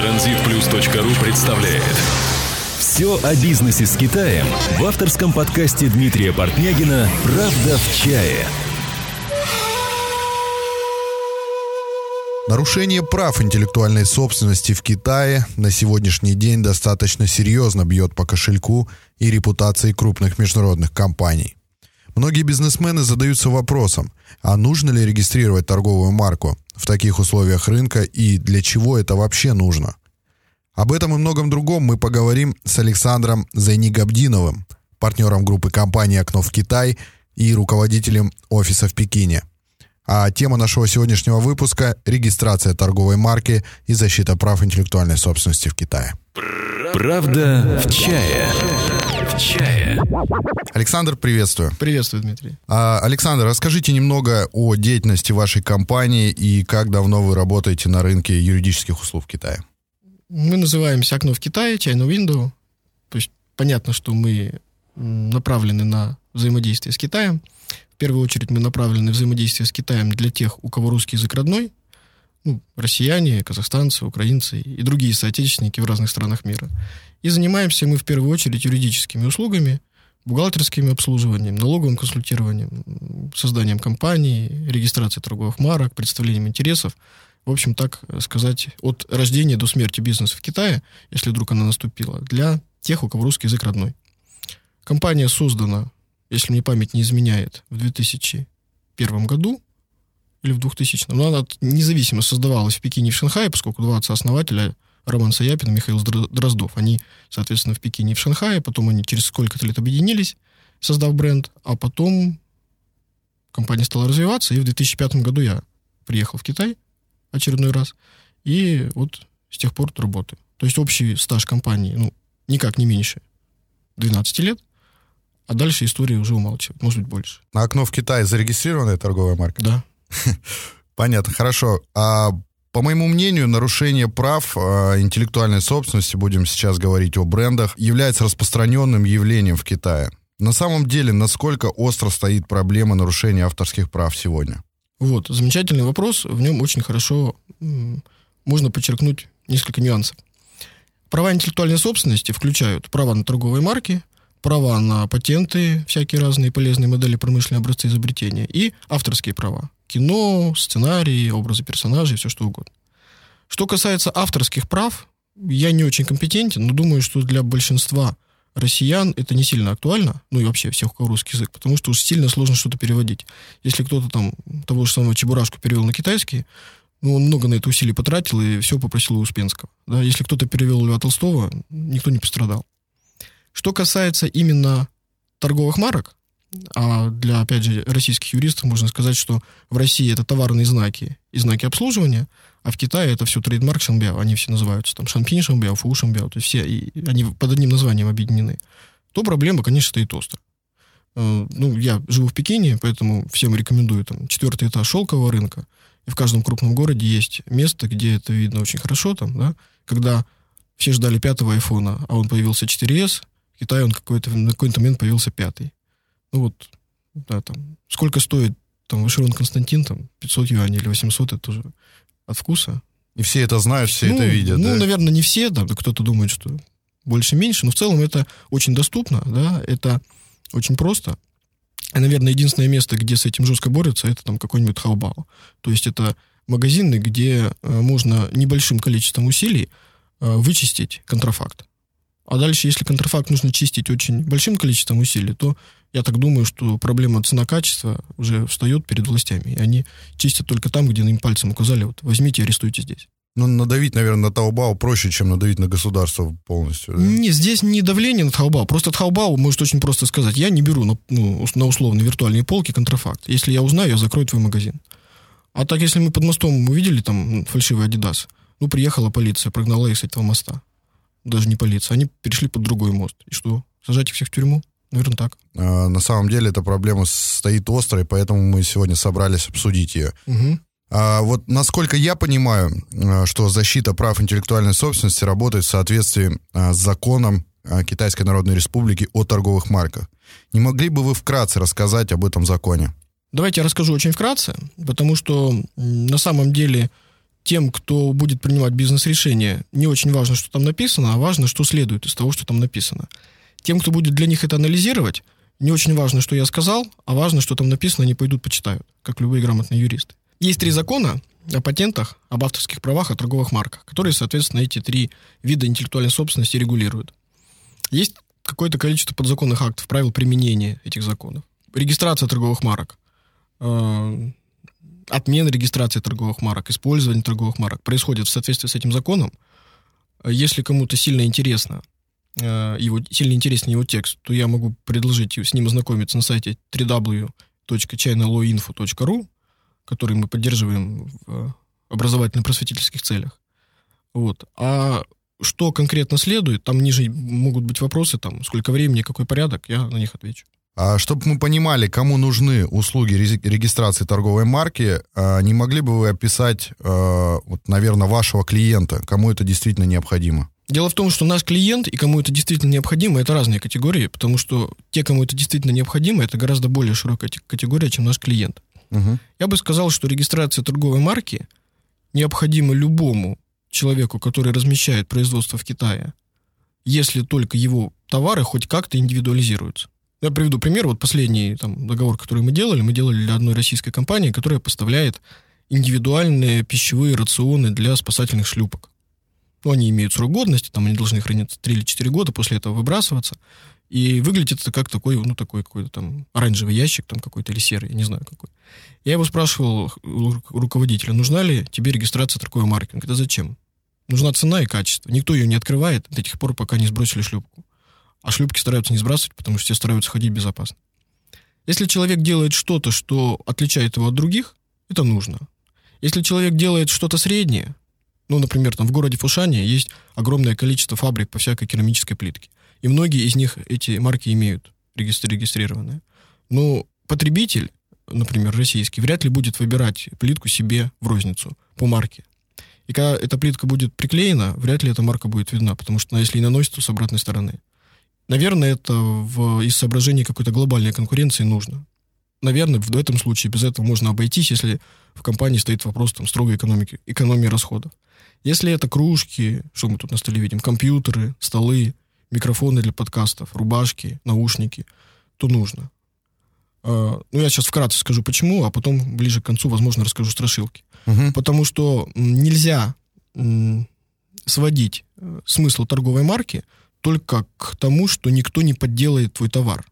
Транзитплюс.ру представляет Все о бизнесе с Китаем в авторском подкасте Дмитрия Портнягина «Правда в чае». Нарушение прав интеллектуальной собственности в Китае на сегодняшний день достаточно серьезно бьет по кошельку и репутации крупных международных компаний. Многие бизнесмены задаются вопросом, а нужно ли регистрировать торговую марку в таких условиях рынка и для чего это вообще нужно? Об этом и многом другом мы поговорим с Александром Зайнигабдиновым, партнером группы компании «Окно в Китай» и руководителем офиса в Пекине. А тема нашего сегодняшнего выпуска – регистрация торговой марки и защита прав интеллектуальной собственности в Китае. Правда в чае. В чае. Александр, приветствую. Приветствую, Дмитрий. А, Александр, расскажите немного о деятельности вашей компании и как давно вы работаете на рынке юридических услуг в Китае. Мы называемся «Окно в Китае», «China Window». То есть понятно, что мы направлены на взаимодействие с Китаем – первую очередь мы направлены на взаимодействие с Китаем для тех, у кого русский язык родной, ну, россияне, казахстанцы, украинцы и другие соотечественники в разных странах мира. И занимаемся мы в первую очередь юридическими услугами, бухгалтерским обслуживанием, налоговым консультированием, созданием компаний, регистрацией торговых марок, представлением интересов. В общем, так сказать, от рождения до смерти бизнеса в Китае, если вдруг она наступила, для тех, у кого русский язык родной. Компания создана если мне память не изменяет, в 2001 году или в 2000, но она независимо создавалась в Пекине и в Шанхае, поскольку два отца-основателя, Роман Саяпин и Михаил Дроздов, они, соответственно, в Пекине и в Шанхае, потом они через сколько-то лет объединились, создав бренд, а потом компания стала развиваться, и в 2005 году я приехал в Китай очередной раз, и вот с тех пор работаю. То есть общий стаж компании, ну, никак не меньше 12 лет, а дальше история уже умалчивает, может быть, больше. На окно в Китае зарегистрированная торговая марка? Да. Понятно, хорошо. А по моему мнению, нарушение прав э, интеллектуальной собственности, будем сейчас говорить о брендах, является распространенным явлением в Китае. На самом деле, насколько остро стоит проблема нарушения авторских прав сегодня? Вот, замечательный вопрос. В нем очень хорошо можно подчеркнуть несколько нюансов. Права интеллектуальной собственности включают права на торговые марки, права на патенты, всякие разные полезные модели, промышленные образцы изобретения, и авторские права. Кино, сценарии, образы персонажей, все что угодно. Что касается авторских прав, я не очень компетентен, но думаю, что для большинства россиян это не сильно актуально, ну и вообще всех, у кого русский язык, потому что уж сильно сложно что-то переводить. Если кто-то там того же самого Чебурашку перевел на китайский, ну, он много на это усилий потратил и все попросил у Успенского. Да, если кто-то перевел Льва Толстого, никто не пострадал. Что касается именно торговых марок, а для, опять же, российских юристов можно сказать, что в России это товарные знаки и знаки обслуживания, а в Китае это все трейдмарк Шанбяо, они все называются там Шанпинь Шанбяо, Фу Шанбяо, то есть все, и они под одним названием объединены, то проблема, конечно, стоит остро. Э, ну, я живу в Пекине, поэтому всем рекомендую там четвертый этаж шелкового рынка, и в каждом крупном городе есть место, где это видно очень хорошо, там, да, когда все ждали пятого айфона, а он появился 4S, Китае он какой-то, на какой-то момент появился пятый. Ну вот, да, там, сколько стоит там Вышерон Константин, там, 500 юаней или 800, это тоже от вкуса. И все это знают, все ну, это видят, Ну, да? наверное, не все, да, кто-то думает, что больше-меньше, но в целом это очень доступно, да, это очень просто. И, наверное, единственное место, где с этим жестко борются, это там какой-нибудь Хаобао. То есть это магазины, где э, можно небольшим количеством усилий э, вычистить контрафакт. А дальше, если контрафакт нужно чистить очень большим количеством усилий, то я так думаю, что проблема цена-качества уже встает перед властями. И они чистят только там, где им пальцем указали, вот возьмите, арестуйте здесь. Ну, надавить, наверное, на Таобао проще, чем надавить на государство полностью. Да? Не, здесь не давление на Таобао. Просто Таобао может очень просто сказать, я не беру на, ну, на условно виртуальные полки контрафакт. Если я узнаю, я закрою твой магазин. А так, если мы под мостом увидели там фальшивый Адидас, ну, приехала полиция, прогнала их с этого моста даже не полиция, они перешли под другой мост. И что, сажать их всех в тюрьму? Наверное, так. А, на самом деле эта проблема стоит острой, поэтому мы сегодня собрались обсудить ее. Угу. А, вот насколько я понимаю, а, что защита прав интеллектуальной собственности работает в соответствии а, с законом Китайской Народной Республики о торговых марках. Не могли бы вы вкратце рассказать об этом законе? Давайте я расскажу очень вкратце, потому что на самом деле тем, кто будет принимать бизнес-решения, не очень важно, что там написано, а важно, что следует из того, что там написано. Тем, кто будет для них это анализировать, не очень важно, что я сказал, а важно, что там написано, они пойдут почитают, как любые грамотные юристы. Есть три закона о патентах, об авторских правах, о торговых марках, которые, соответственно, эти три вида интеллектуальной собственности регулируют. Есть какое-то количество подзаконных актов, правил применения этих законов. Регистрация торговых марок, э, отмена регистрации торговых марок, использование торговых марок происходит в соответствии с этим законом. Если кому-то сильно интересно, его, сильно интересен его текст, то я могу предложить с ним ознакомиться на сайте www.chinalawinfo.ru, который мы поддерживаем в образовательно-просветительских целях. Вот. А что конкретно следует, там ниже могут быть вопросы, там, сколько времени, какой порядок, я на них отвечу. А чтобы мы понимали, кому нужны услуги регистрации торговой марки, а, не могли бы вы описать, а, вот, наверное, вашего клиента, кому это действительно необходимо? Дело в том, что наш клиент и кому это действительно необходимо, это разные категории, потому что те, кому это действительно необходимо, это гораздо более широкая категория, чем наш клиент. Угу. Я бы сказал, что регистрация торговой марки необходима любому человеку, который размещает производство в Китае, если только его товары хоть как-то индивидуализируются. Я приведу пример. Вот последний там, договор, который мы делали, мы делали для одной российской компании, которая поставляет индивидуальные пищевые рационы для спасательных шлюпок. Ну, они имеют срок годности, там они должны храниться 3 или 4 года, после этого выбрасываться. И выглядит это как такой, ну, такой какой-то там оранжевый ящик, там какой-то или серый, я не знаю какой. Я его спрашивал руководителя, нужна ли тебе регистрация торговой марки? Он говорит, а зачем? Нужна цена и качество. Никто ее не открывает до тех пор, пока не сбросили шлюпку. А шлюпки стараются не сбрасывать, потому что все стараются ходить безопасно. Если человек делает что-то, что отличает его от других, это нужно. Если человек делает что-то среднее, ну, например, там в городе Фушане есть огромное количество фабрик по всякой керамической плитке. И многие из них эти марки имеют регистрированные. Но потребитель, например, российский, вряд ли будет выбирать плитку себе в розницу по марке. И когда эта плитка будет приклеена, вряд ли эта марка будет видна, потому что она, если и наносит, то с обратной стороны. Наверное, это в, из соображений какой-то глобальной конкуренции нужно. Наверное, в этом случае без этого можно обойтись, если в компании стоит вопрос там, строгой экономики, экономии расходов. Если это кружки, что мы тут на столе видим, компьютеры, столы, микрофоны для подкастов, рубашки, наушники, то нужно. А, ну, я сейчас вкратце скажу, почему, а потом ближе к концу, возможно, расскажу страшилки. Угу. Потому что нельзя сводить э, смысл торговой марки только к тому, что никто не подделает твой товар.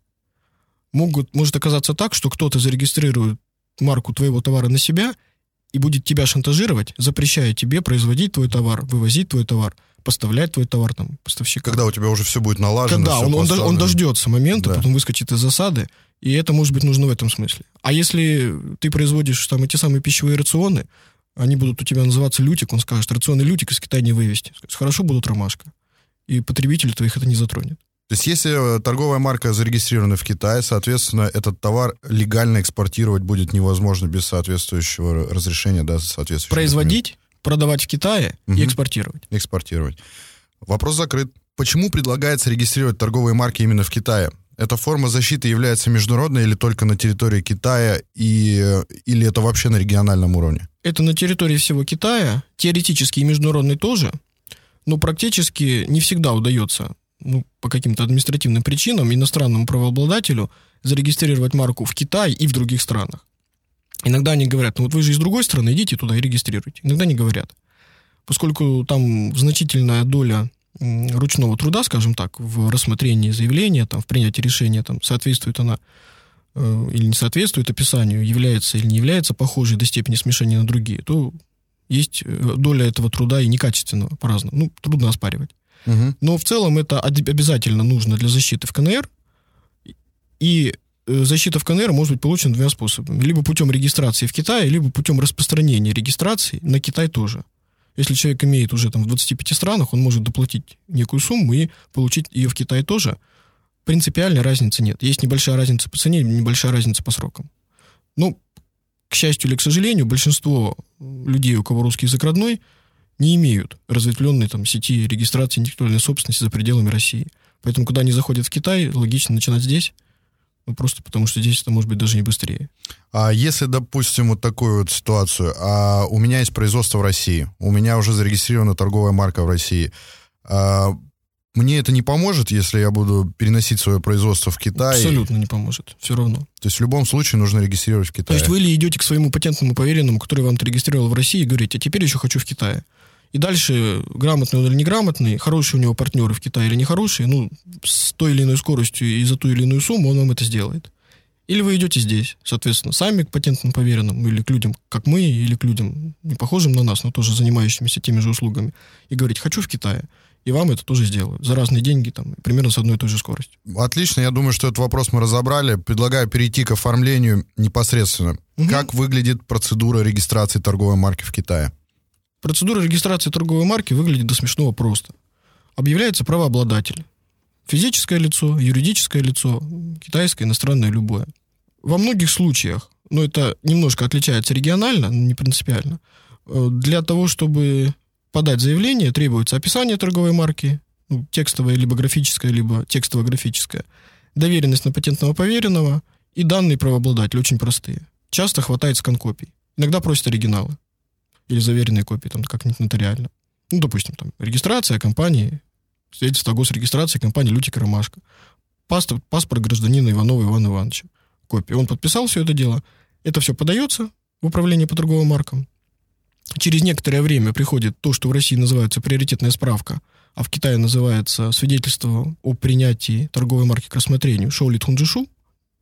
Могут, может оказаться так, что кто-то зарегистрирует марку твоего товара на себя и будет тебя шантажировать, запрещая тебе производить твой товар, вывозить твой товар – поставлять твой товар там поставщика. Когда у тебя уже все будет налажено. Когда он, он, он дождется момента, да. потом выскочит из засады, и это может быть нужно в этом смысле. А если ты производишь там эти самые пищевые рационы, они будут у тебя называться лютик, он скажет, рационы лютик из Китая не вывести. Скажет, хорошо, будут ромашка. И потребитель твоих это не затронет. То есть, если э, торговая марка зарегистрирована в Китае, соответственно, этот товар легально экспортировать будет невозможно без соответствующего разрешения, да, соответствующего. Производить продавать в Китае угу. и экспортировать. Экспортировать. Вопрос закрыт. Почему предлагается регистрировать торговые марки именно в Китае? Эта форма защиты является международной или только на территории Китая, и, или это вообще на региональном уровне? Это на территории всего Китая, теоретически и международный тоже, но практически не всегда удается ну, по каким-то административным причинам иностранному правообладателю зарегистрировать марку в Китае и в других странах. Иногда они говорят, ну вот вы же из другой страны, идите туда и регистрируйте. Иногда не говорят. Поскольку там значительная доля ручного труда, скажем так, в рассмотрении заявления, там, в принятии решения, там, соответствует она э, или не соответствует описанию, является или не является похожей до степени смешения на другие, то есть э, доля этого труда и некачественного по-разному. Ну, трудно оспаривать. Угу. Но в целом это обязательно нужно для защиты в КНР. И Э, защита в КНР может быть получена двумя способами. Либо путем регистрации в Китае, либо путем распространения регистрации на Китай тоже. Если человек имеет уже там в 25 странах, он может доплатить некую сумму и получить ее в Китае тоже. Принципиальной разницы нет. Есть небольшая разница по цене, небольшая разница по срокам. Ну, к счастью или к сожалению, большинство людей, у кого русский язык родной, не имеют разветвленной там сети регистрации интеллектуальной собственности за пределами России. Поэтому, когда они заходят в Китай, логично начинать здесь, Ну, просто потому что здесь это может быть даже не быстрее. А если, допустим, вот такую вот ситуацию, а у меня есть производство в России, у меня уже зарегистрирована торговая марка в России, а мне это не поможет, если я буду переносить свое производство в Китай? Абсолютно не поможет, все равно. То есть в любом случае нужно регистрировать в Китае? То есть вы или идете к своему патентному поверенному, который вам регистрировал в России, и говорите, а теперь еще хочу в Китае. И дальше, грамотный он или неграмотный, хороший у него партнеры в Китае или нехорошие, ну, с той или иной скоростью и за ту или иную сумму он вам это сделает. Или вы идете здесь, соответственно, сами к патентным поверенным, или к людям, как мы, или к людям, не похожим на нас, но тоже занимающимися теми же услугами, и говорите, хочу в Китае. И вам это тоже сделают. За разные деньги, там, примерно с одной и той же скоростью. Отлично, я думаю, что этот вопрос мы разобрали. Предлагаю перейти к оформлению непосредственно. Угу. Как выглядит процедура регистрации торговой марки в Китае? Процедура регистрации торговой марки выглядит до смешного просто. Объявляется правообладатель. Физическое лицо, юридическое лицо, китайское, иностранное, любое. Во многих случаях, но это немножко отличается регионально, но не принципиально, э, для того, чтобы подать заявление, требуется описание торговой марки, ну, текстовое, либо графическое, либо текстово-графическое, доверенность на патентного поверенного и данные правообладателя, очень простые. Часто хватает скан-копий. Иногда просят оригиналы или заверенные копии, там, как-нибудь нотариально. Ну, допустим, там, регистрация компании, свидетельство о госрегистрации компании «Лютик Ромашка», паспорт, паспорт гражданина Иванова Ивана Ивановича, копия. Он подписал все это дело. Это все подается в управление по торговым маркам. Через некоторое время приходит то, что в России называется приоритетная справка, а в Китае называется свидетельство о принятии торговой марки к рассмотрению Шоули Тхунджишу,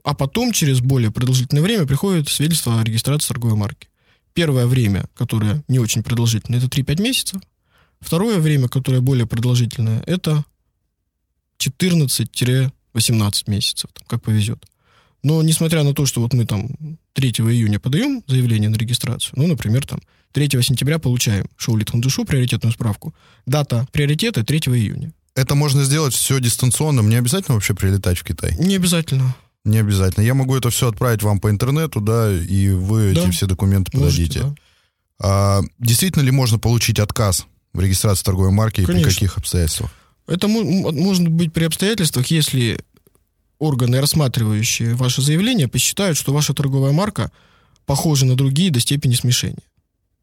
а потом через более продолжительное время приходит свидетельство о регистрации торговой марки. Первое время, которое не очень продолжительное, это 3-5 месяцев. Второе время, которое более продолжительное, это 14-18 месяцев, там, как повезет. Но несмотря на то, что вот мы там 3 июня подаем заявление на регистрацию, ну, например, там 3 сентября получаем Шоулит Хундушу, приоритетную справку. Дата приоритета 3 июня. Это можно сделать все дистанционно. Мне обязательно вообще прилетать в Китай? Не обязательно. Не обязательно. Я могу это все отправить вам по интернету, да, и вы да. эти все документы подадите. Можете, да. а, действительно ли можно получить отказ в регистрации торговой марки Конечно. и при каких обстоятельствах? Это может быть при обстоятельствах, если органы, рассматривающие ваше заявление, посчитают, что ваша торговая марка похожа на другие до степени смешения.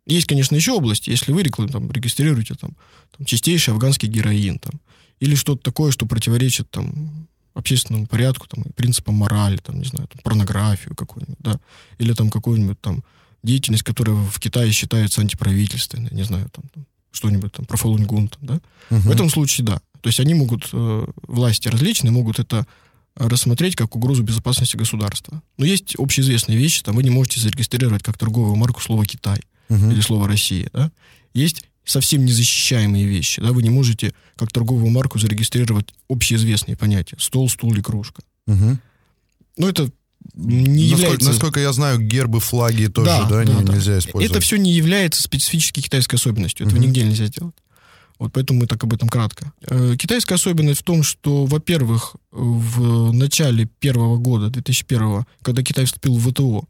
Есть, конечно, еще области, если вы там, регистрируете там, там, чистейший афганский героин, там, или что-то такое, что противоречит там, общественному порядку, там, принципам морали, там, не знаю, там, порнографию какую-нибудь, да, или там какую-нибудь там деятельность, которая в Китае считается антиправительственной, не знаю, там, там что-нибудь там про Фалунгун, там, да. Угу. В этом случае, да. То есть они могут, э, власти различные, могут это рассмотреть как угрозу безопасности государства. Но есть общеизвестные вещи, там вы не можете зарегистрировать как торговую марку слово «Китай» угу. или слово «Россия», да. Есть совсем незащищаемые вещи. Да? Вы не можете как торговую марку зарегистрировать общеизвестные понятия. Стол, стул и кружка. Угу. Ну, это не насколько, является... Насколько я знаю, гербы, флаги тоже, да, да, да, не, да. нельзя использовать. Это все не является специфической китайской особенностью. Этого угу. нигде нельзя сделать. Вот поэтому мы так об этом кратко. Э, китайская особенность в том, что, во-первых, в начале первого года, 2001, когда Китай вступил в ВТО,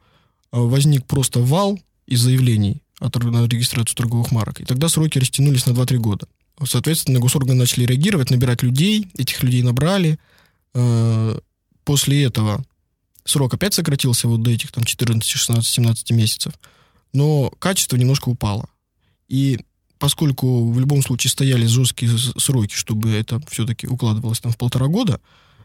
э, возник просто вал из заявлений на регистрацию торговых марок. И тогда сроки растянулись на 2-3 года. Соответственно, госорганы начали реагировать, набирать людей, этих людей набрали. Э, после этого срок опять сократился вот до этих там 14, 16, 17 месяцев. Но качество немножко упало. И поскольку в любом случае стояли жесткие сроки, чтобы это все-таки укладывалось там в полтора года,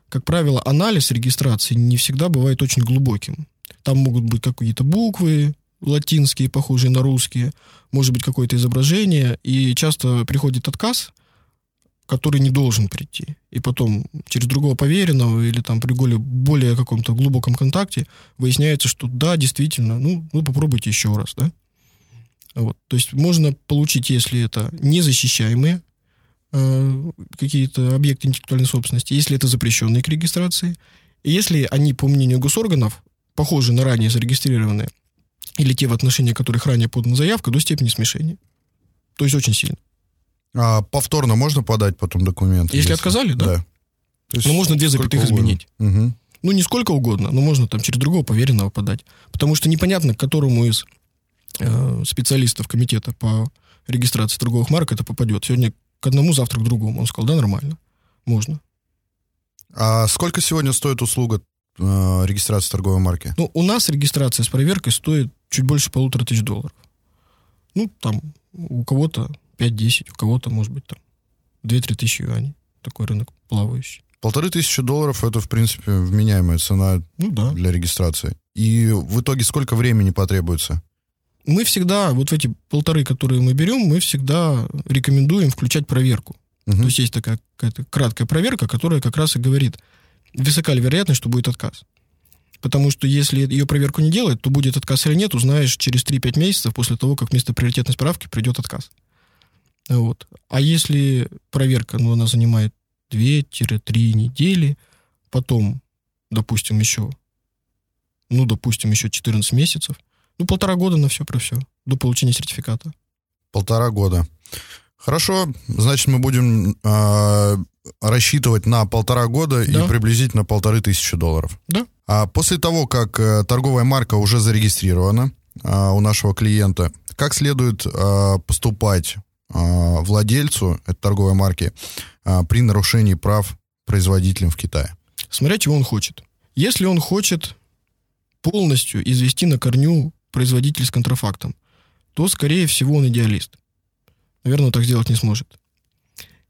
как правило, анализ регистрации не всегда бывает очень глубоким. Там могут быть какие-то буквы, латинские, похожие на русские, может быть какое-то изображение, и часто приходит отказ, который не должен прийти. И потом через другого поверенного или там при более, более каком-то глубоком контакте выясняется, что да, действительно, ну, ну попробуйте еще раз, да. Вот. То есть можно получить, если это незащищаемые э, какие-то объекты интеллектуальной собственности, если это запрещенные к регистрации, и если они, по мнению госорганов, похожи на ранее зарегистрированные, или те, в отношении которых ранее подана заявка, до степени смешения. То есть очень сильно. А повторно можно подать потом документы? Если, если... отказали, да. да. ну, можно две запятых изменить. Угу. Ну, не сколько угодно, но можно там через другого поверенного подать. Потому что непонятно, к которому из э, специалистов комитета по регистрации торговых марок это попадет. Сегодня к одному, завтра к другому. Он сказал, да, нормально, можно. А сколько сегодня стоит услуга э, регистрация торговой марки? Ну, у нас регистрация с проверкой стоит чуть больше полутора тысяч долларов. Ну, там, у кого-то 5-10, у кого-то, может быть, там 2-3 тысячи юаней. Такой рынок плавающий. Полторы тысячи долларов это, в принципе, вменяемая цена ну, да. для регистрации. И в итоге сколько времени потребуется? Мы всегда, вот в эти полторы, которые мы берем, мы всегда рекомендуем включать проверку. Угу. То есть есть такая какая-то краткая проверка, которая как раз и говорит, высока ли вероятность, что будет отказ. Потому что если ее проверку не делать, то будет отказ или нет, узнаешь через 3-5 месяцев после того, как вместо приоритетной справки придет отказ. Вот. А если проверка, ну, она занимает 2-3 недели, потом, допустим, еще, ну, допустим, еще 14 месяцев, ну, полтора года на все про все, до получения сертификата. Полтора года. Хорошо, значит, мы будем э, рассчитывать на полтора года да. и приблизительно полторы тысячи долларов. Да. А после того, как э, торговая марка уже зарегистрирована э, у нашего клиента, как следует э, поступать э, владельцу этой торговой марки при нарушении прав производителям в Китае? Смотря чего он хочет. Если он хочет полностью извести на корню производитель с контрафактом, то, скорее всего, он идеалист. Наверное, он так сделать не сможет.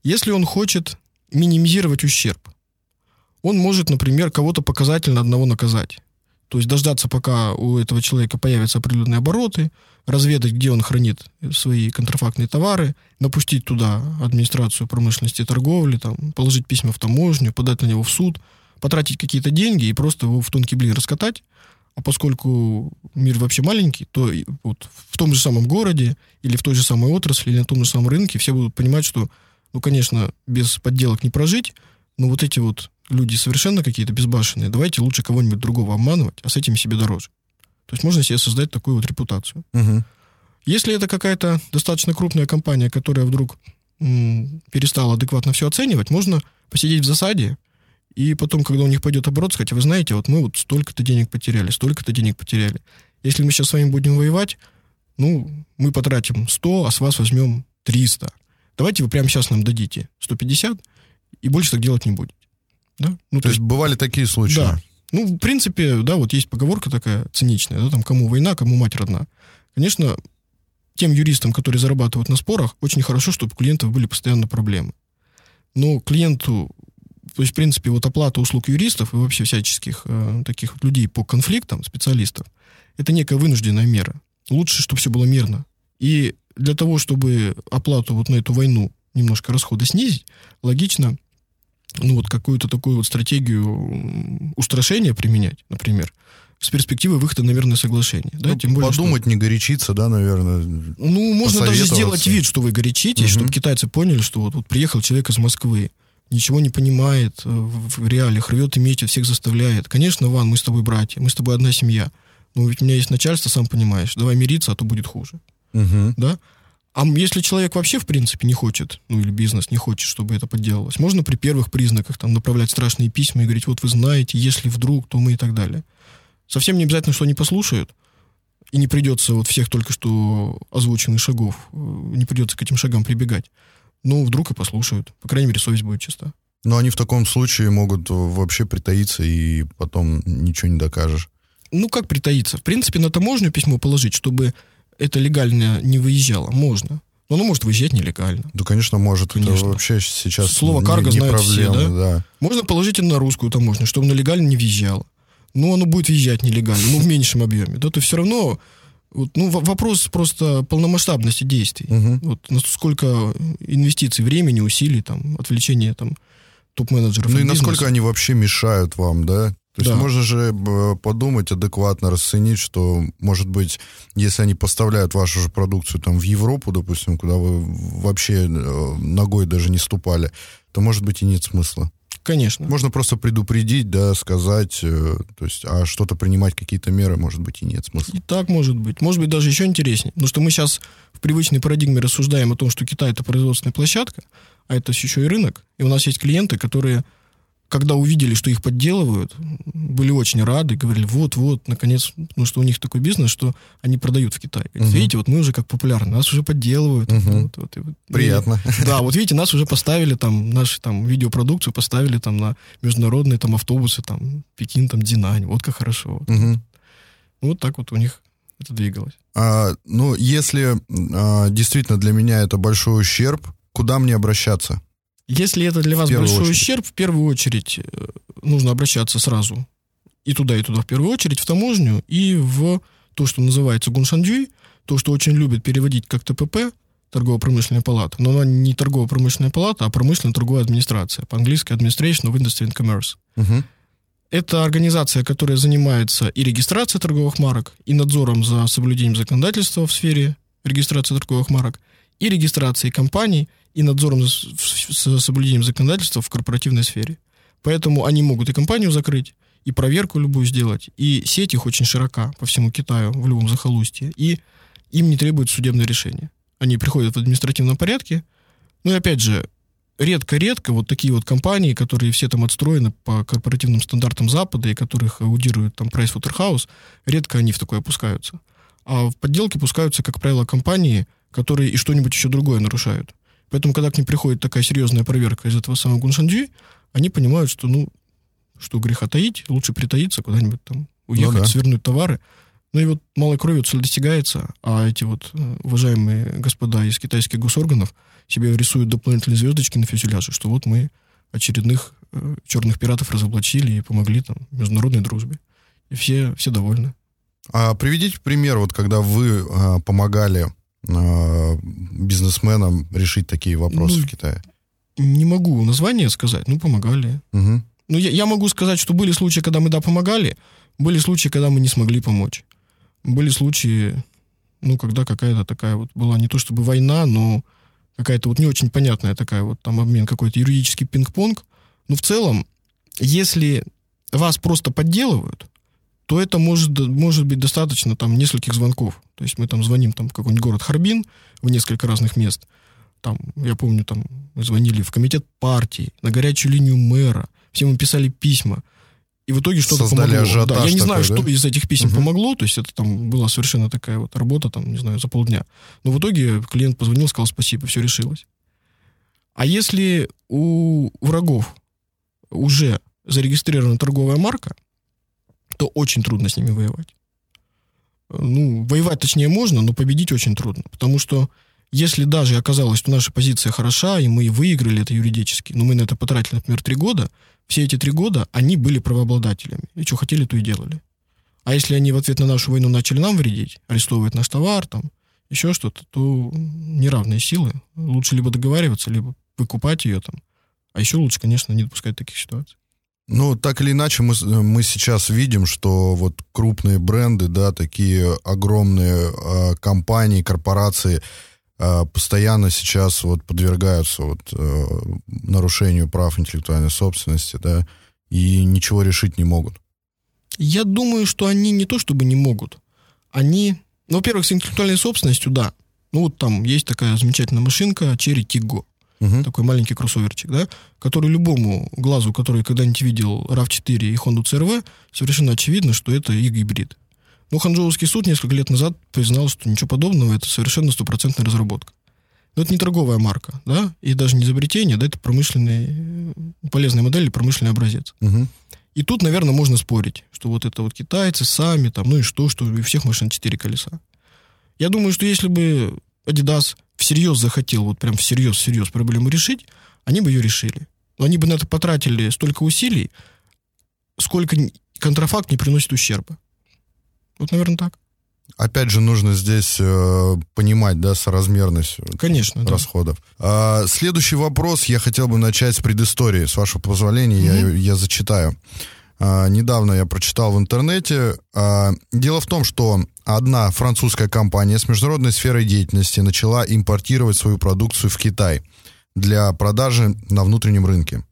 Если он хочет минимизировать ущерб, он может, например, кого-то показательно одного наказать. То есть дождаться, пока у этого человека появятся определенные обороты, разведать, где он хранит свои контрафактные товары, напустить туда администрацию промышленности и торговли, там, положить письма в таможню, подать на него в суд, потратить какие-то деньги и просто его в тонкий блин раскатать. А поскольку мир вообще маленький, то вот в том же самом городе или в той же самой отрасли или на том же самом рынке все будут понимать, что, ну, конечно, без подделок не прожить, но вот эти вот люди совершенно какие-то безбашенные, давайте лучше кого-нибудь другого обманывать, а с этим себе дороже. То есть можно себе создать такую вот репутацию. Угу. Если это какая-то достаточно крупная компания, которая вдруг м, перестала адекватно все оценивать, можно посидеть в засаде, и потом, когда у них пойдет оборот, сказать, вы знаете, вот мы вот столько-то денег потеряли, столько-то денег потеряли. Если мы сейчас с вами будем воевать, ну, мы потратим 100, а с вас возьмем 300. Давайте вы прямо сейчас нам дадите 150, и больше так делать не будете. Да? Ну, то, то есть бывали такие случаи? Да. Ну, в принципе, да, вот есть поговорка такая циничная, да, там, кому война, кому мать родна. Конечно, тем юристам, которые зарабатывают на спорах, очень хорошо, чтобы у клиентов были постоянно проблемы. Но клиенту, то есть, в принципе, вот оплата услуг юристов и вообще всяческих э, таких вот людей по конфликтам, специалистов, это некая вынужденная мера. Лучше, чтобы все было мирно. И для того, чтобы оплату вот на эту войну немножко расходы снизить, логично ну, вот какую-то такую вот стратегию устрашения применять, например, с перспективой выхода, наверное, соглашения. Да? Ну, Тем более, подумать, что... не горячиться, да, наверное. Ну, можно даже сделать вид, что вы горячитесь, угу. чтобы китайцы поняли, что вот, вот приехал человек из Москвы, ничего не понимает э, в, в реалиях, рвет и метит, всех заставляет. Конечно, Ван, мы с тобой братья, мы с тобой одна семья. Но ведь у меня есть начальство, сам понимаешь. Давай мириться, а то будет хуже. Угу. Да? А если человек вообще, в принципе, не хочет, ну или бизнес не хочет, чтобы это подделалось, можно при первых признаках там направлять страшные письма и говорить, вот вы знаете, если вдруг, то мы и так далее. Совсем не обязательно, что они послушают, и не придется вот всех только что озвученных шагов, э, не придется к этим шагам прибегать. Ну, вдруг и послушают. По крайней мере, совесть будет чиста. Но они в таком случае могут вообще притаиться, и потом ничего не докажешь. Ну, как притаиться? В принципе, на таможню письмо положить, чтобы это легально не выезжало. Можно. Но оно может выезжать нелегально. Да, конечно, может. Конечно. Это вообще сейчас Слово карго не, не знают проблема, все, да? да? Можно положить это на русскую таможню, чтобы оно легально не въезжало. Но оно будет въезжать нелегально, но в меньшем объеме. Да, то все равно вот, ну, вопрос просто полномасштабности действий. Угу. Вот, насколько инвестиций, времени, усилий, там, отвлечения там, топ-менеджеров. Ну и насколько они вообще мешают вам, да? То есть да. можно же э, подумать адекватно, расценить, что, может быть, если они поставляют вашу же продукцию там в Европу, допустим, куда вы вообще э, ногой даже не ступали, то, может быть, и нет смысла. Конечно. Можно просто предупредить, да, сказать, э, то есть, а что-то принимать какие-то меры, может быть, и нет смысла. И так может быть. Может быть, даже еще интереснее. Потому что мы сейчас в привычной парадигме рассуждаем о том, что Китай это производственная площадка, а это еще и рынок. И у нас есть клиенты, которые когда увидели, что их подделывают, были очень рады, говорили, вот-вот, наконец, ну что у них такой бизнес, что они продают в Китай. Говорят, Мгм. Видите, вот мы уже как популярны, нас уже подделывают. Мгм. Вот, вот, и вот. Приятно. И- да, вот видите, нас уже поставили там, нашу там видеопродукцию поставили там на международные там автобусы, там, Пекин, там, Динань, вот как хорошо. Мгм. Вот так вот у них это двигалось. А, ну, если а, действительно для меня это большой ущерб, куда мне обращаться? Если это для вас большой очередь. ущерб, в первую очередь э, нужно обращаться сразу и туда, и туда в первую очередь, в таможню и в то, что называется гуншанджуй, то, что очень любят переводить как ТПП, торгово-промышленная палата, но она не торгово-промышленная палата, а промышленно-торговая администрация, по-английски Administration of Industry and Commerce. Мгм. Это организация, которая занимается и регистрацией торговых марок, и надзором за соблюдением законодательства в сфере регистрации торговых марок, и регистрацией компаний, и надзором за, с- соблюдением законодательства в корпоративной сфере. Поэтому они могут и компанию закрыть, и проверку любую сделать, и сеть их очень широка по всему Китаю, в любом захолустье, и им не требует судебное решение. Они приходят в административном порядке, ну и опять же, редко-редко вот такие вот компании, которые все там отстроены по корпоративным стандартам Запада и которых аудирует там Pricewaterhouse, редко они в такое опускаются. А в подделки пускаются, как правило, компании, которые и что-нибудь еще другое нарушают. Поэтому, когда к ним приходит такая серьезная проверка из этого самого Гуншанджи, они понимают, что, ну, что греха таить, лучше притаиться куда-нибудь там, уехать, Ну да. свернуть товары. Ну и вот малой кровью цель достигается, а эти вот э, уважаемые господа из китайских госорганов себе рисуют дополнительные звездочки на фюзеляже, что вот мы очередных э, черных пиратов разоблачили и помогли там международной дружбе. И все, все довольны. А приведите пример, вот когда вы а, помогали бизнесменам решить такие вопросы Ну, в Китае. Не могу название сказать, ну, помогали. Мгм. Ну, я, я могу сказать, что были случаи, когда мы, да, помогали, были случаи, когда мы не смогли помочь. Были случаи, ну, когда какая-то такая вот была не то чтобы война, но какая-то вот не очень понятная такая вот там обмен, какой-то юридический пинг-понг. Но в целом, если вас просто подделывают, то это может, может быть достаточно там нескольких звонков. То есть мы там звоним там в какой-нибудь город Харбин в несколько разных мест. Там, я помню, там мы звонили в комитет партии, на горячую линию мэра, всем им писали письма. И в итоге что-то Создали помогло. ажиотаж Да, я не знаю, такой, да? что из этих писем Мгм. помогло, то есть это там была совершенно такая вот работа, там, не знаю, за полдня. Но в итоге клиент позвонил, сказал спасибо, все решилось. А если у врагов уже зарегистрирована торговая марка, то очень трудно с ними воевать. Ну, воевать точнее можно, но победить очень трудно. Потому что если даже оказалось, что наша позиция хороша, и мы выиграли это юридически, но мы на это потратили, например, три года, все эти три года они были правообладателями. И что хотели, то и делали. А если они в ответ на нашу войну начали нам вредить, арестовывать наш товар, там, еще что-то, то неравные силы. Лучше либо договариваться, либо выкупать ее там. А еще лучше, конечно, не допускать таких ситуаций. Ну, так или иначе, мы, мы сейчас видим, что вот крупные бренды, да, такие огромные э, компании, корпорации э, постоянно сейчас вот подвергаются вот э, нарушению прав интеллектуальной собственности, да, и ничего решить не могут. Я думаю, что они не то чтобы не могут. Они, ну, во-первых, с интеллектуальной собственностью, да. Ну, вот там есть такая замечательная машинка Cherry Tiggo. Мгм. Такой маленький кроссоверчик, да, который любому глазу, который когда-нибудь видел RAV4 и Honda CRV, совершенно очевидно, что это их гибрид. Но Ханчжоуский суд несколько лет назад признал, что ничего подобного, это совершенно стопроцентная разработка. Но это не торговая марка, да, и даже не изобретение, да, это промышленный, э, полезная модель или промышленный образец. Мгм. И тут, наверное, можно спорить, что вот это вот китайцы сами, там, ну и что, что у всех машин четыре колеса. Я думаю, что если бы Adidas всерьез захотел, вот прям всерьез, всерьез проблему решить, они бы ее решили. Но они бы на это потратили столько усилий, сколько контрафакт не приносит ущерба. Вот, наверное, так. Опять же, нужно здесь э, понимать, да, соразмерность вот Конечно, да. расходов. А, следующий вопрос я хотел бы начать с предыстории. С вашего позволения, я, Мгм. я зачитаю. А, недавно я прочитал в интернете. А, дело в том, что одна французская компания с международной сферой деятельности начала импортировать свою продукцию в Китай для продажи на внутреннем рынке.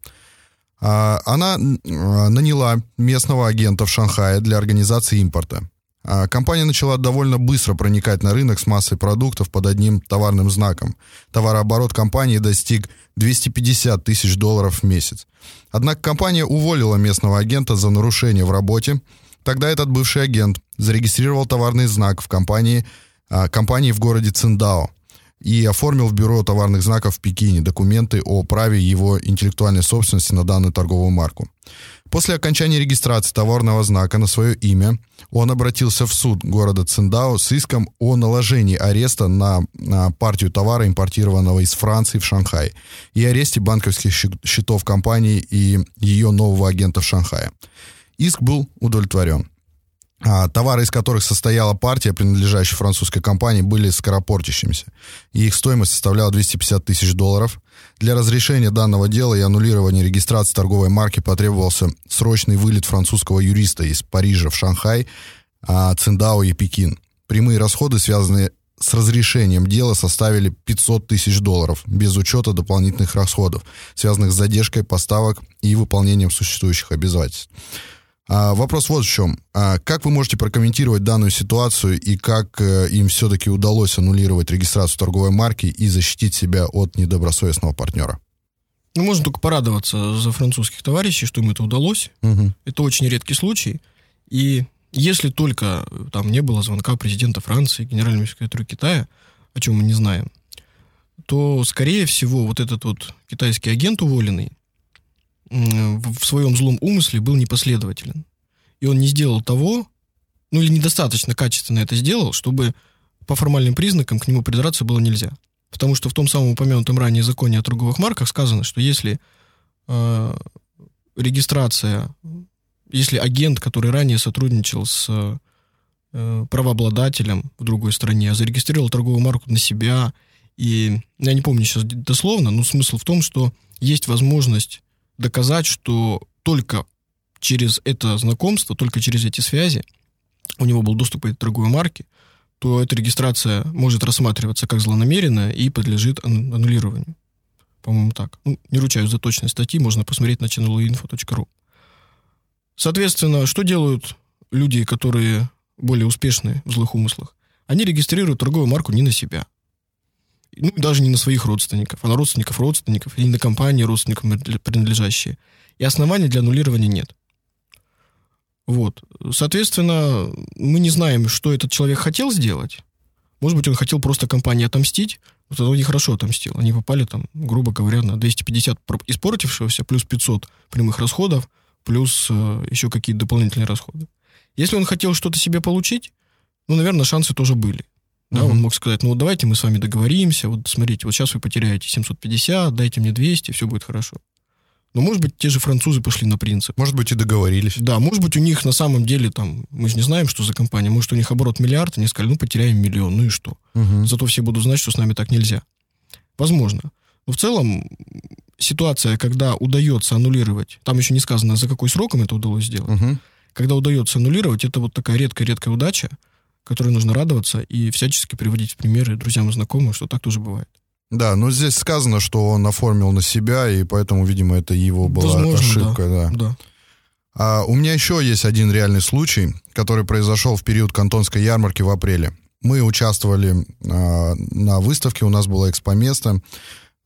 А, она наняла местного агента в Шанхае для организации импорта. А, компания начала довольно быстро проникать на рынок с массой продуктов под одним товарным знаком. Товарооборот компании достиг 250 тысяч долларов в месяц. Однако компания уволила местного агента за нарушение в работе. Тогда этот бывший агент зарегистрировал товарный знак в компании, а, компании в городе Циндао и оформил в бюро товарных знаков в Пекине документы о праве его интеллектуальной собственности на данную торговую марку. После окончания регистрации товарного знака на свое имя он обратился в суд города Циндао с иском о наложении ареста на, на партию товара, импортированного из Франции в Шанхай, и аресте банковских счетов компании и ее нового агента в Шанхае. Иск был удовлетворен. А, товары, из которых состояла партия, принадлежащая французской компании, были скоропортящимися. И их стоимость составляла 250 тысяч долларов. Для разрешения данного дела и аннулирования регистрации торговой марки потребовался срочный вылет французского юриста из Парижа в Шанхай, а, Циндао и Пекин. Прямые расходы, связанные с разрешением дела, составили 500 тысяч долларов, без учета дополнительных расходов, связанных с задержкой поставок и выполнением существующих обязательств. А, вопрос вот в чем. А, как вы можете прокомментировать данную ситуацию и как э, им все-таки удалось аннулировать регистрацию торговой марки и защитить себя от недобросовестного партнера? Ну, можно только порадоваться за французских товарищей, что им это удалось. Угу. Это очень редкий случай. И если только там не было звонка президента Франции, генерального секретаря Китая, о чем мы не знаем, то, скорее всего, вот этот вот китайский агент уволенный, в своем злом умысле был непоследователен. И он не сделал того, ну или недостаточно качественно это сделал, чтобы по формальным признакам к нему придраться было нельзя. Потому что в том самом упомянутом ранее законе о торговых марках сказано, что если э, регистрация, если агент, который ранее сотрудничал с э, правообладателем в другой стране, зарегистрировал торговую марку на себя, и я не помню сейчас дословно, но смысл в том, что есть возможность доказать, что только через это знакомство, только через эти связи у него был доступ к этой торговой марке, то эта регистрация может рассматриваться как злонамеренная и подлежит аннулированию. По-моему, так. Ну, не ручаюсь за точность статьи, можно посмотреть на channelinfo.ru. Соответственно, что делают люди, которые более успешны в злых умыслах? Они регистрируют торговую марку не на себя ну, даже не на своих родственников, а на родственников родственников или на компании родственникам принадлежащие. И оснований для аннулирования нет. Вот. Соответственно, мы не знаем, что этот человек хотел сделать. Может быть, он хотел просто компании отомстить, но тогда нехорошо отомстил. Они попали там, грубо говоря, на 250 испортившегося, плюс 500 прямых расходов, плюс э, еще какие-то дополнительные расходы. Если он хотел что-то себе получить, ну, наверное, шансы тоже были. Да, угу. он мог сказать, ну вот давайте мы с вами договоримся, вот смотрите, вот сейчас вы потеряете 750, дайте мне 200, все будет хорошо. Но, может быть, те же французы пошли на принцип. Может быть, и договорились. Да, может быть, у них на самом деле там, мы же не знаем, что за компания, может, у них оборот миллиард, они сказали, ну, потеряем миллион, ну и что? Угу. Зато все будут знать, что с нами так нельзя. Возможно. Но в целом ситуация, когда удается аннулировать, там еще не сказано, за какой сроком это удалось сделать, угу. когда удается аннулировать, это вот такая редкая-редкая удача, которой нужно радоваться и всячески приводить в примеры друзьям и знакомым, что так тоже бывает. Да, но здесь сказано, что он оформил на себя, и поэтому, видимо, это его была Возможно, ошибка. Да. Да. да. А у меня еще есть один реальный случай, который произошел в период Кантонской ярмарки в апреле. Мы участвовали а, на выставке, у нас было экспо-место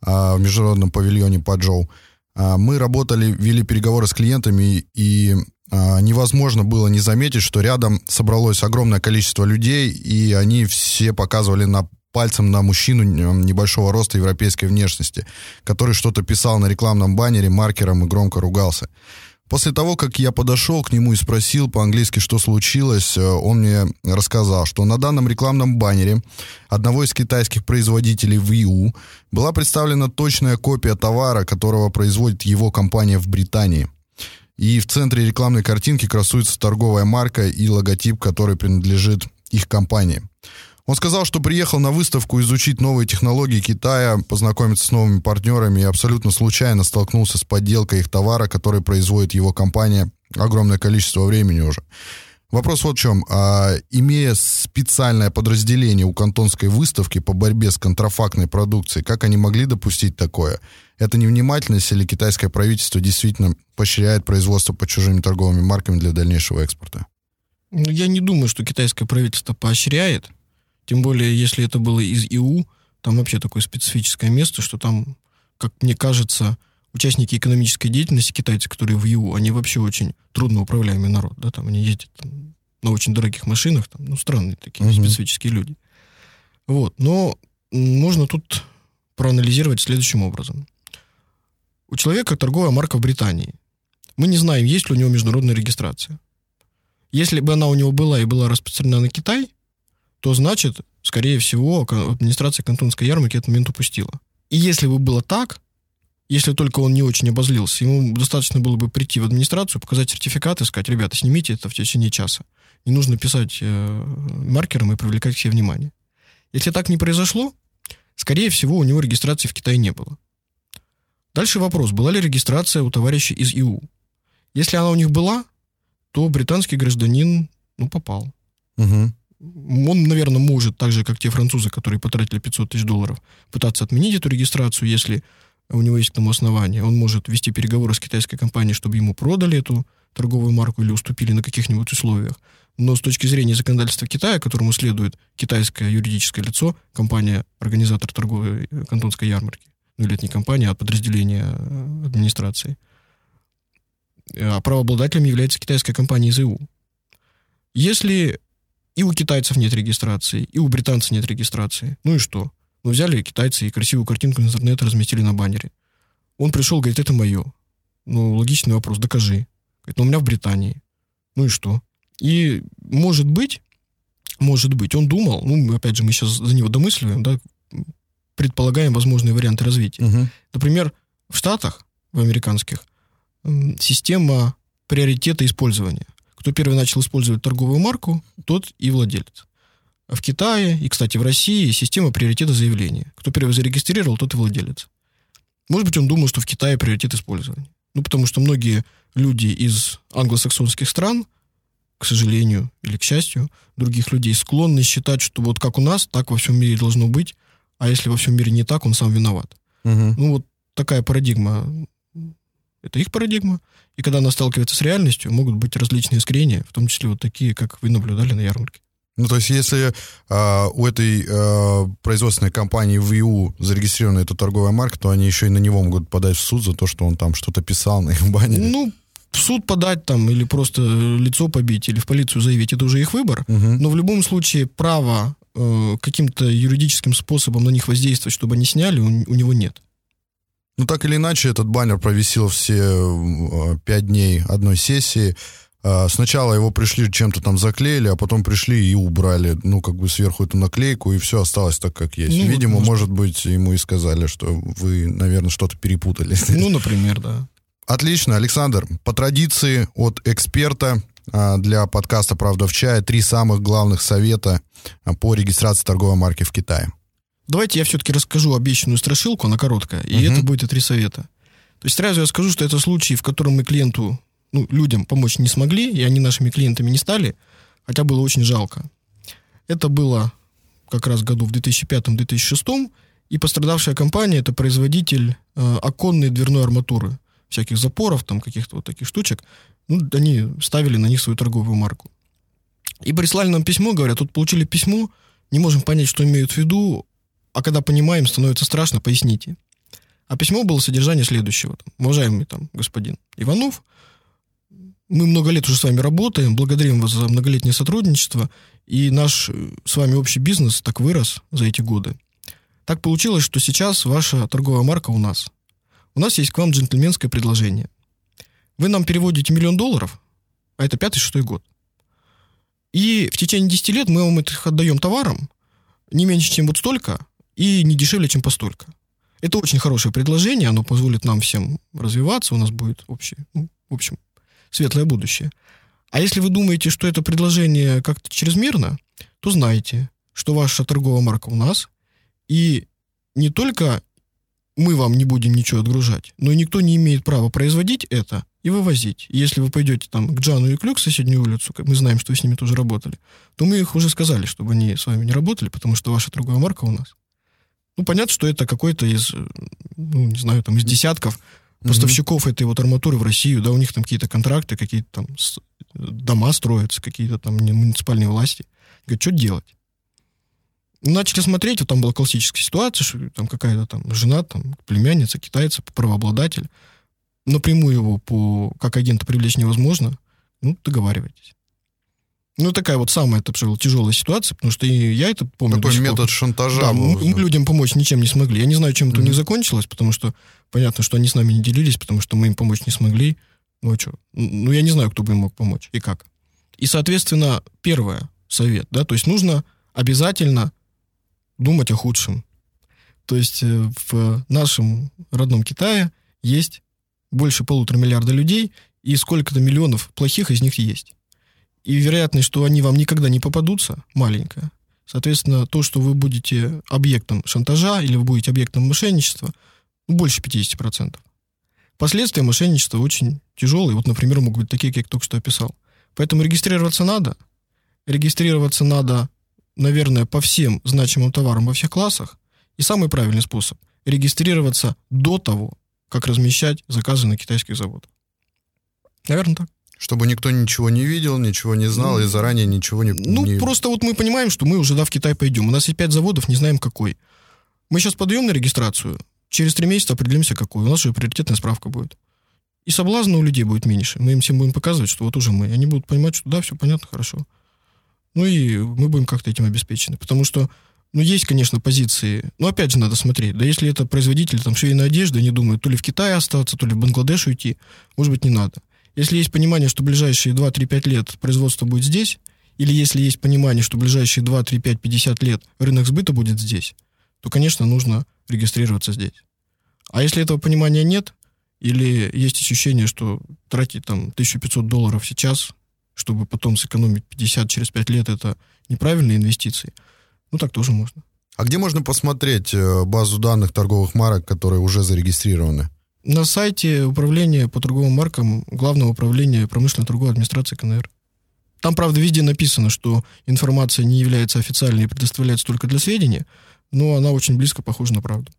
а, в международном павильоне Паджоу. А, мы работали, вели переговоры с клиентами, и невозможно было не заметить, что рядом собралось огромное количество людей, и они все показывали на пальцем на мужчину небольшого роста европейской внешности, который что-то писал на рекламном баннере маркером и громко ругался. После того, как я подошел к нему и спросил по-английски, что случилось, э, он мне рассказал, что на данном рекламном баннере одного из китайских производителей Wii была представлена точная копия товара, которого производит его компания в Британии – и в центре рекламной картинки красуется торговая марка и логотип, который принадлежит их компании. Он сказал, что приехал на выставку изучить новые технологии Китая, познакомиться с новыми партнерами и абсолютно случайно столкнулся с подделкой их товара, который производит его компания огромное количество времени уже. Вопрос вот в чем. А, имея специальное подразделение у кантонской выставки по борьбе с контрафактной продукцией, как они могли допустить такое? Это невнимательность или китайское правительство действительно поощряет производство под чужими торговыми марками для дальнейшего экспорта? Ну, Я не думаю, что китайское правительство поощряет. Тем более, если это было из ИУ, там вообще такое специфическое место, что там, как мне кажется, участники экономической деятельности китайцы, которые в ИУ, они вообще очень трудно управляемый народ. Да? Там они ездят там, на очень дорогих машинах, там, ну, странные такие Мгм. специфические люди. Вот. Но можно тут проанализировать следующим образом. У человека торговая марка в Британии. Мы не знаем, есть ли у него международная регистрация. Если бы она у него была и была распространена на Китай, то значит, скорее всего, администрация кантонской ярмарки этот момент упустила. И если бы было так, если только он не очень обозлился, ему достаточно было бы прийти в администрацию, показать сертификат и сказать, ребята, снимите это в течение часа. Не нужно писать э, маркером и привлекать себе внимание. Если так не произошло, скорее всего, у него регистрации в Китае не было. Дальше вопрос, была ли регистрация у товарищей из ИУ? Если она у них была, то британский гражданин, ну, попал. Мгм. Он, наверное, может, так же, как те французы, которые потратили 500 тысяч долларов, пытаться отменить эту регистрацию, если у него есть к тому основание. Он может вести переговоры с китайской компанией, чтобы ему продали эту торговую марку или уступили на каких-нибудь условиях. Но с точки зрения законодательства Китая, которому следует китайское юридическое лицо, компания, организатор торговой э, кантонской ярмарки, ну это не компания, а подразделение э, администрации, э, а правообладателем является китайская компания из. Если и у китайцев нет регистрации, и у британцев нет регистрации. Ну и что? Ну, взяли китайцы и красивую картинку из интернета разместили на баннере. Он пришел, говорит, это мое. Ну, логичный вопрос, докажи. Говорит, ну, у меня в Британии. Ну и что? И, может быть, может быть, он думал, ну, опять же, мы сейчас за него домысливаем, да, предполагаем возможные варианты развития. Мгм. Например, в Штатах, в американских, система приоритета использования. Кто первый начал использовать торговую марку, тот и владелец. А в Китае и, кстати, в России система приоритета заявления. Кто первый зарегистрировал, тот и владелец. Может быть, он думал, что в Китае приоритет использования. Ну, потому что многие люди из англосаксонских стран, к сожалению или к счастью, других людей склонны считать, что вот как у нас, так во всем мире должно быть, а если во всем мире не так, он сам виноват. Мгм. Ну, вот такая парадигма. Это их парадигма. И когда она сталкивается с реальностью, могут быть различные искрения, в том числе вот такие, как вы наблюдали на ярмарке. Ну, то есть, если а, у этой а, производственной компании в ИУ зарегистрирована эта торговая марка, то они еще и на него могут подать в суд за то, что он там что-то писал на их баннере. Ну, в суд подать там, или просто лицо побить, или в полицию заявить, это уже их выбор. Мгм. Но в любом случае право э, каким-то юридическим способом на них воздействовать, чтобы они сняли, у, у него нет. Ну, так или иначе, этот баннер провисел все э, пять дней одной сессии. А, Сначала его пришли, чем-то там заклеили, а потом пришли и убрали, ну, как бы сверху эту наклейку, и все осталось так, как есть. Ну, вот, Видимо, может. может быть, ему и сказали, что вы, наверное, что-то перепутали. Ну, например, да. Отлично, Александр. По традиции от эксперта для подкаста «Правда в чае» три самых главных совета а, по регистрации торговой марки в Китае. Давайте я все-таки расскажу обещанную страшилку, она короткая, и Мгм. это будет и три совета. То есть сразу я скажу, что это случай, в котором мы клиенту, ну, людям помочь не смогли, и они нашими клиентами не стали, хотя было очень жалко. Это было как раз году в 2005-2006, и пострадавшая компания – это производитель э, оконной дверной арматуры, всяких запоров, там каких-то вот таких штучек. Ну, они ставили на них свою торговую марку. И прислали нам письмо, говорят, тут получили письмо, не можем понять, что имеют в виду, а когда понимаем, становится страшно, поясните. А письмо было содержание следующего. Там, Уважаемый там господин Иванов, мы много лет уже с вами работаем, благодарим вас за многолетнее сотрудничество, и наш э, с вами общий бизнес так вырос за эти годы. Так получилось, что сейчас ваша торговая марка у нас. У нас есть к вам джентльменское предложение. Вы нам переводите миллион долларов, а это пятый-шестой год. И в течение 10 лет мы вам их отдаем товаром не меньше, чем вот столько, и не дешевле, чем постолько. Это очень хорошее предложение, оно позволит нам всем развиваться, у нас будет общее, ну, в общем, светлое будущее. А если вы думаете, что это предложение как-то чрезмерно, то знайте, что ваша торговая марка у нас, и не только мы вам не будем ничего отгружать, но никто не имеет права производить это и вывозить. Если вы пойдете там к Джану и Клюк, соседнюю улицу, мы знаем, что вы с ними тоже работали, то мы их уже сказали, чтобы они с вами не работали, потому что ваша торговая марка у нас. Ну, понятно, что это какой-то из, э, ну, не знаю, там, из десятков поставщиков этой вот арматуры в Россию, да, у них там какие-то контракты, какие-то там дома строятся, какие-то там муниципальные власти. Говорят, что делать? Начали смотреть, вот там была классическая ситуация, что там какая-то там жена, там племянница, китайца, правообладатель. Напрямую его по, как агента привлечь невозможно. Ну, договаривайтесь. Ну, такая вот самая это, тяжелая ситуация, потому что и я это помню. Такой метод шантажа. Да, мы, мы людям помочь ничем не смогли. Я не знаю, чем mm-hmm. это у них закончилось, потому что понятно, что они с нами не делились, потому что мы им помочь не смогли. Ну, а что? Ну, я не знаю, кто бы им мог помочь и как. И, соответственно, первое, совет, да, то есть нужно обязательно думать о худшем. То есть э, в нашем родном Китае есть больше полутора миллиарда людей, и сколько-то миллионов плохих из них есть. И вероятность, что они вам никогда не попадутся, маленькая. Соответственно, то, что вы будете объектом шантажа или вы будете объектом мошенничества, ну, больше 50%. Последствия мошенничества очень тяжелые. Вот, например, могут быть такие, как я только что описал. Поэтому регистрироваться надо. Регистрироваться надо, наверное, по всем значимым товарам во всех классах. И самый правильный способ – регистрироваться до того, как размещать заказы на китайских заводах. Наверное, так. Чтобы никто ничего не видел, ничего не знал ну, и заранее ничего не... Ну, не... просто вот мы понимаем, что мы уже да, в Китай пойдем. У нас есть пять заводов, не знаем какой. Мы сейчас подаем на регистрацию, через три месяца определимся какой. У нас уже приоритетная справка будет. И соблазна у людей будет меньше. Мы им всем будем показывать, что вот уже мы. Они будут понимать, что да, все понятно, хорошо. Ну и мы будем как-то этим обеспечены. Потому что, ну, есть, конечно, позиции. Но опять же надо смотреть. Да если это производитель там швейной одежды, они думают, то ли в Китае остаться, то ли в Бангладеш уйти. Может быть, не надо. Если есть понимание, что ближайшие 2, 3, 5 лет производство будет здесь, или если есть понимание, что ближайшие 2, 3, 5, 50 лет рынок сбыта будет здесь, то, конечно, нужно регистрироваться здесь. А если этого понимания нет, или есть ощущение, что тратить там 1500 долларов сейчас, чтобы потом сэкономить 50 через 5 лет, это неправильные инвестиции, ну так тоже можно. А где можно посмотреть э, базу данных торговых марок, которые уже зарегистрированы? На сайте управления по торговым маркам Главного управления промышленной торговой администрации КНР. Там, правда, везде написано, что информация не является официальной и предоставляется только для сведения, но она очень близко похожа на правду.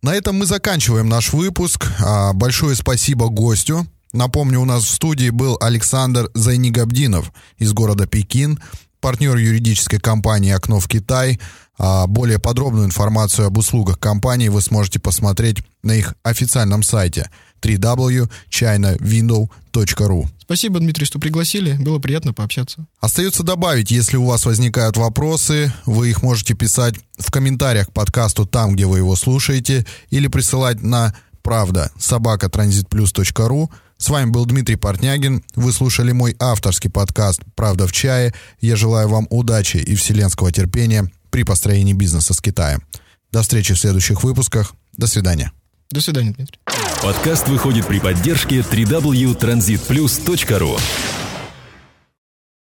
На этом мы заканчиваем наш выпуск. А, большое спасибо гостю. Напомню, у нас в студии был Александр Зайнигабдинов из города Пекин, партнер юридической компании «Окно в Китай». А более подробную информацию об услугах компании вы сможете посмотреть на их официальном сайте www.chinawindow.ru. Спасибо, Дмитрий, что пригласили. Было приятно пообщаться. Остается добавить, если у вас возникают вопросы, вы их можете писать в комментариях к подкасту там, где вы его слушаете, или присылать на правда собака транзитплюс.ру. С вами был Дмитрий Портнягин. Вы слушали мой авторский подкаст «Правда в чае». Я желаю вам удачи и вселенского терпения при построении бизнеса с Китаем. До встречи в следующих выпусках. До свидания. До свидания, Дмитрий. Подкаст выходит при поддержке www.transitplus.ru